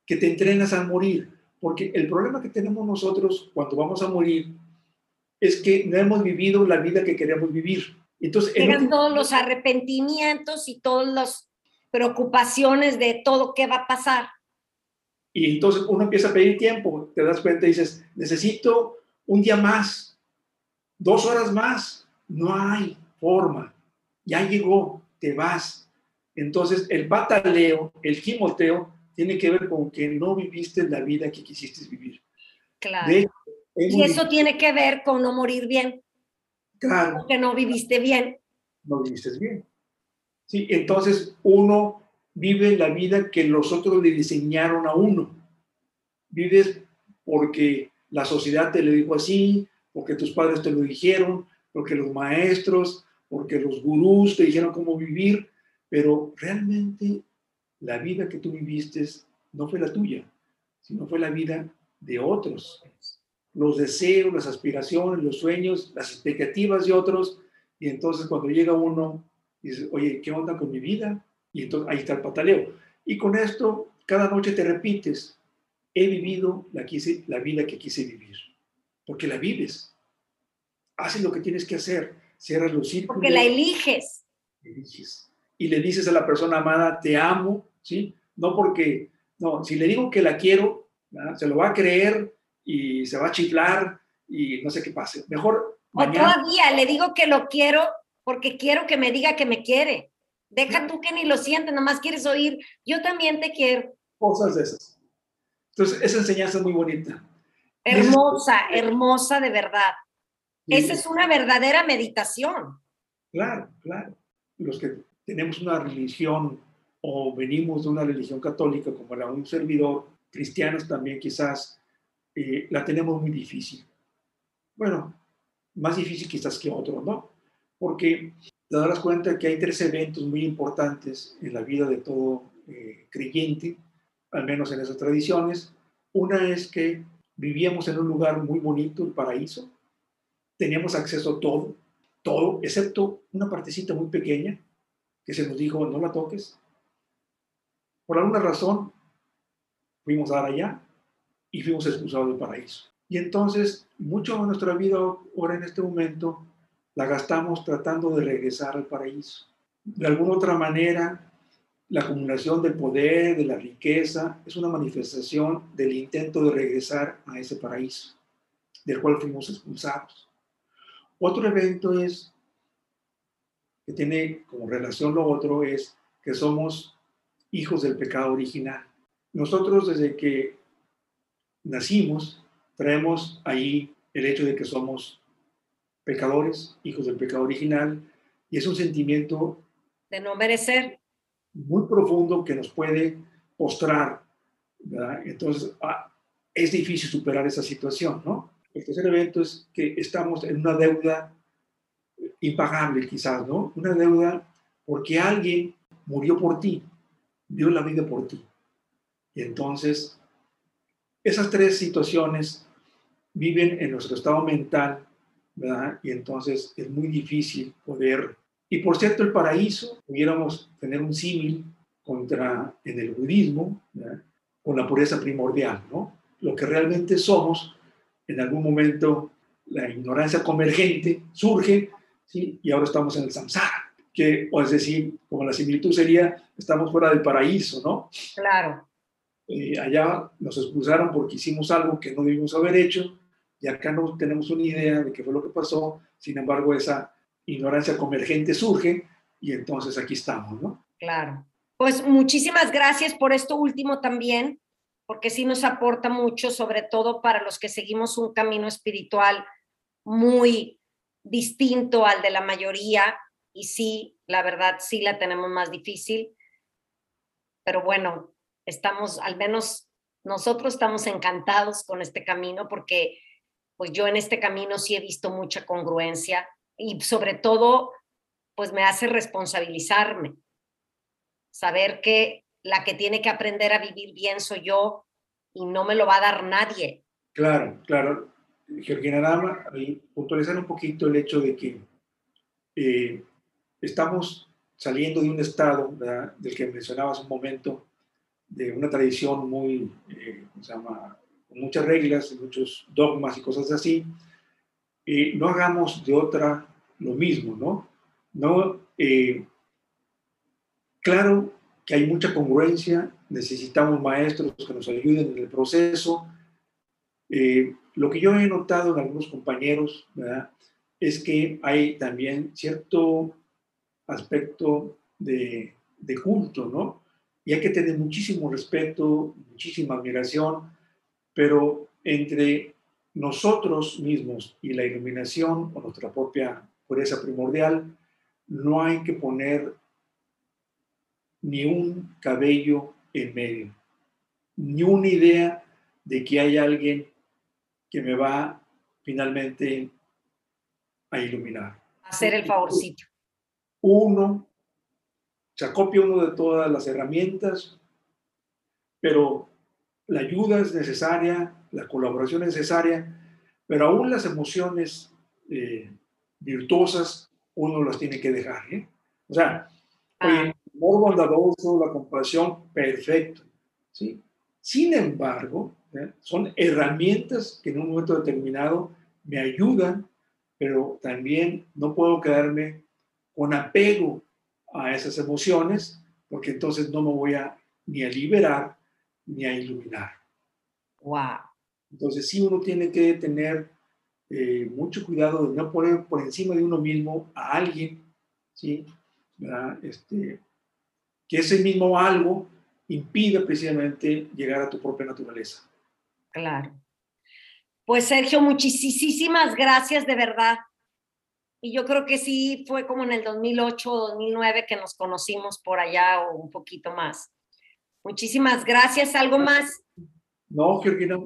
que te entrenas a morir, porque el problema que tenemos nosotros cuando vamos a morir es que no hemos vivido la vida que queremos vivir. Entonces, Llegan todos los arrepentimientos y todas las preocupaciones de todo qué va a pasar. Y entonces uno empieza a pedir tiempo, te das cuenta y dices, necesito un día más, dos horas más, no hay forma. Ya llegó, te vas. Entonces, el bataleo, el gimoteo, tiene que ver con que no viviste la vida que quisiste vivir. Claro. y eso tiene que ver con no morir bien. Claro. Que no viviste bien. No viviste bien. Sí, entonces uno vive la vida que los otros le diseñaron a uno. Vives porque la sociedad te lo dijo así, porque tus padres te lo dijeron, porque los maestros, porque los gurús te dijeron cómo vivir, pero realmente la vida que tú viviste no fue la tuya, sino fue la vida de otros. Los deseos, las aspiraciones, los sueños, las expectativas de otros. Y entonces cuando llega uno, dice, oye, ¿qué onda con mi vida? Y entonces ahí está el pataleo. Y con esto, cada noche te repites, he vivido la, la vida que quise vivir. Porque la vives haces lo que tienes que hacer, cierras los círculos. Porque la eliges. eliges. Y le dices a la persona amada, te amo, ¿sí? No porque, no, si le digo que la quiero, se lo va a creer y se va a chiflar y no sé qué pase. Mejor. O todavía le digo que lo quiero porque quiero que me diga que me quiere. Deja tú que ni lo sientes, nomás quieres oír, yo también te quiero. Cosas de esas. Entonces, esa enseñanza es muy bonita. Hermosa, hermosa de verdad. Esa es una verdadera meditación. Claro, claro. Los que tenemos una religión o venimos de una religión católica como la de un servidor, cristianos también quizás, eh, la tenemos muy difícil. Bueno, más difícil quizás que otro, ¿no? Porque te darás cuenta que hay tres eventos muy importantes en la vida de todo eh, creyente, al menos en esas tradiciones. Una es que vivíamos en un lugar muy bonito, el paraíso, teníamos acceso a todo, todo, excepto una partecita muy pequeña, que se nos dijo, no la toques. Por alguna razón, fuimos a dar allá y fuimos expulsados del paraíso. Y entonces, mucho de nuestra vida ahora en este momento la gastamos tratando de regresar al paraíso. De alguna otra manera, la acumulación del poder, de la riqueza, es una manifestación del intento de regresar a ese paraíso, del cual fuimos expulsados. Otro evento es, que tiene como relación lo otro, es que somos hijos del pecado original. Nosotros desde que nacimos, traemos ahí el hecho de que somos pecadores, hijos del pecado original, y es un sentimiento de no merecer muy profundo que nos puede postrar, ¿verdad? Entonces, ah, es difícil superar esa situación, ¿no? El tercer evento es que estamos en una deuda impagable quizás, ¿no? Una deuda porque alguien murió por ti, dio la vida por ti. Y entonces, esas tres situaciones viven en nuestro estado mental, ¿verdad? Y entonces es muy difícil poder... Y por cierto, el paraíso, pudiéramos tener un símil contra en el budismo, ¿verdad? con la pureza primordial, ¿no? Lo que realmente somos, en algún momento la ignorancia convergente surge, ¿sí? Y ahora estamos en el samsara, que, o es decir, como la similitud sería, estamos fuera del paraíso, ¿no? Claro. Eh, allá nos expulsaron porque hicimos algo que no debimos haber hecho y acá no tenemos una idea de qué fue lo que pasó, sin embargo esa ignorancia convergente surge y entonces aquí estamos, ¿no? Claro. Pues muchísimas gracias por esto último también, porque sí nos aporta mucho, sobre todo para los que seguimos un camino espiritual muy distinto al de la mayoría y sí, la verdad, sí la tenemos más difícil, pero bueno, estamos, al menos nosotros estamos encantados con este camino porque pues yo en este camino sí he visto mucha congruencia y sobre todo, pues me hace responsabilizarme, saber que la que tiene que aprender a vivir bien soy yo y no me lo va a dar nadie. Claro, claro. Georgina Dama, puntualizar un poquito el hecho de que eh, estamos saliendo de un estado del que mencionabas un momento, de una tradición muy, eh, ¿cómo se llama? con muchas reglas, muchos dogmas y cosas así, eh, no hagamos de otra lo mismo, ¿no? no eh, claro que hay mucha congruencia, necesitamos maestros que nos ayuden en el proceso. Eh, lo que yo he notado en algunos compañeros ¿verdad? es que hay también cierto aspecto de, de culto, ¿no? Y hay que tener muchísimo respeto, muchísima admiración pero entre nosotros mismos y la iluminación o nuestra propia pureza primordial, no hay que poner ni un cabello en medio, ni una idea de que hay alguien que me va finalmente a iluminar. Hacer el favorcito. Uno se acopia uno de todas las herramientas, pero la ayuda es necesaria, la colaboración es necesaria, pero aún las emociones eh, virtuosas uno las tiene que dejar. ¿eh? O sea, ah. el amor bondadoso, la compasión, perfecto. ¿sí? Sin embargo, ¿eh? son herramientas que en un momento determinado me ayudan, pero también no puedo quedarme con apego a esas emociones, porque entonces no me voy a ni a liberar ni a iluminar. Wow. Entonces sí uno tiene que tener eh, mucho cuidado de no poner por encima de uno mismo a alguien, ¿sí? Este, que ese mismo algo impida precisamente llegar a tu propia naturaleza. Claro. Pues Sergio, muchísimas gracias de verdad. Y yo creo que sí fue como en el 2008 o 2009 que nos conocimos por allá o un poquito más. Muchísimas gracias. ¿Algo más? No, Georgina,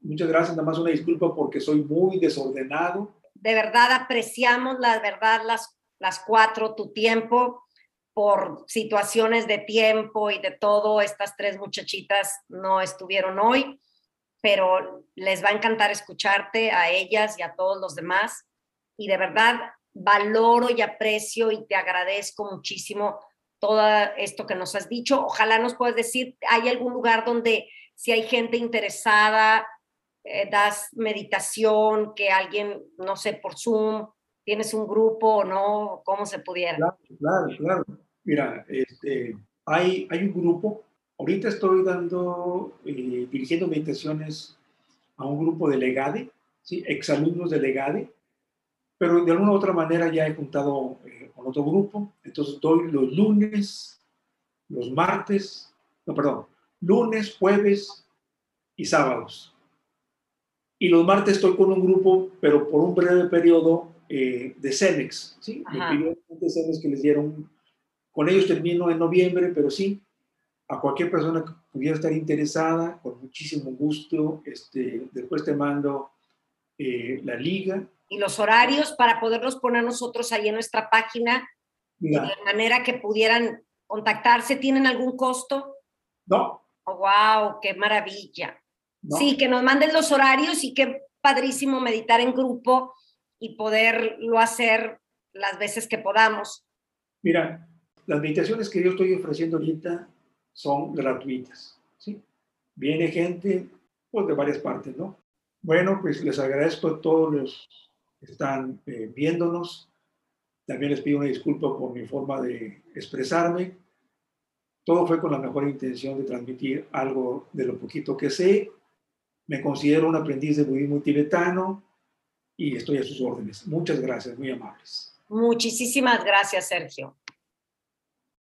muchas gracias. Nada más una disculpa porque soy muy desordenado. De verdad apreciamos, la verdad, las, las cuatro, tu tiempo, por situaciones de tiempo y de todo. Estas tres muchachitas no estuvieron hoy, pero les va a encantar escucharte a ellas y a todos los demás. Y de verdad valoro y aprecio y te agradezco muchísimo todo esto que nos has dicho. Ojalá nos puedas decir, ¿hay algún lugar donde si hay gente interesada, eh, das meditación, que alguien, no sé, por Zoom, tienes un grupo o no, cómo se pudiera? Claro, claro, claro. Mira, este, hay, hay un grupo, ahorita estoy dando, eh, dirigiendo meditaciones a un grupo de Legade, ¿sí? exalumnos de Legade, pero de alguna u otra manera ya he juntado eh, con otro grupo, entonces doy los lunes, los martes, no, perdón, lunes, jueves y sábados. Y los martes estoy con un grupo, pero por un breve periodo eh, de Cenex, ¿sí? de Cenex que les dieron, con ellos termino en noviembre, pero sí, a cualquier persona que pudiera estar interesada, con muchísimo gusto, este, después te mando eh, la liga y los horarios para poderlos poner nosotros ahí en nuestra página de manera que pudieran contactarse. ¿Tienen algún costo? No. Oh, wow, qué maravilla. Sí, que nos manden los horarios y qué padrísimo meditar en grupo y poderlo hacer las veces que podamos. Mira, las meditaciones que yo estoy ofreciendo ahorita son gratuitas, ¿sí? Viene gente pues, de varias partes, ¿no? Bueno, pues les agradezco a todos los están eh, viéndonos. También les pido una disculpa por mi forma de expresarme. Todo fue con la mejor intención de transmitir algo de lo poquito que sé. Me considero un aprendiz de budismo tibetano y estoy a sus órdenes. Muchas gracias, muy amables. Muchísimas gracias, Sergio.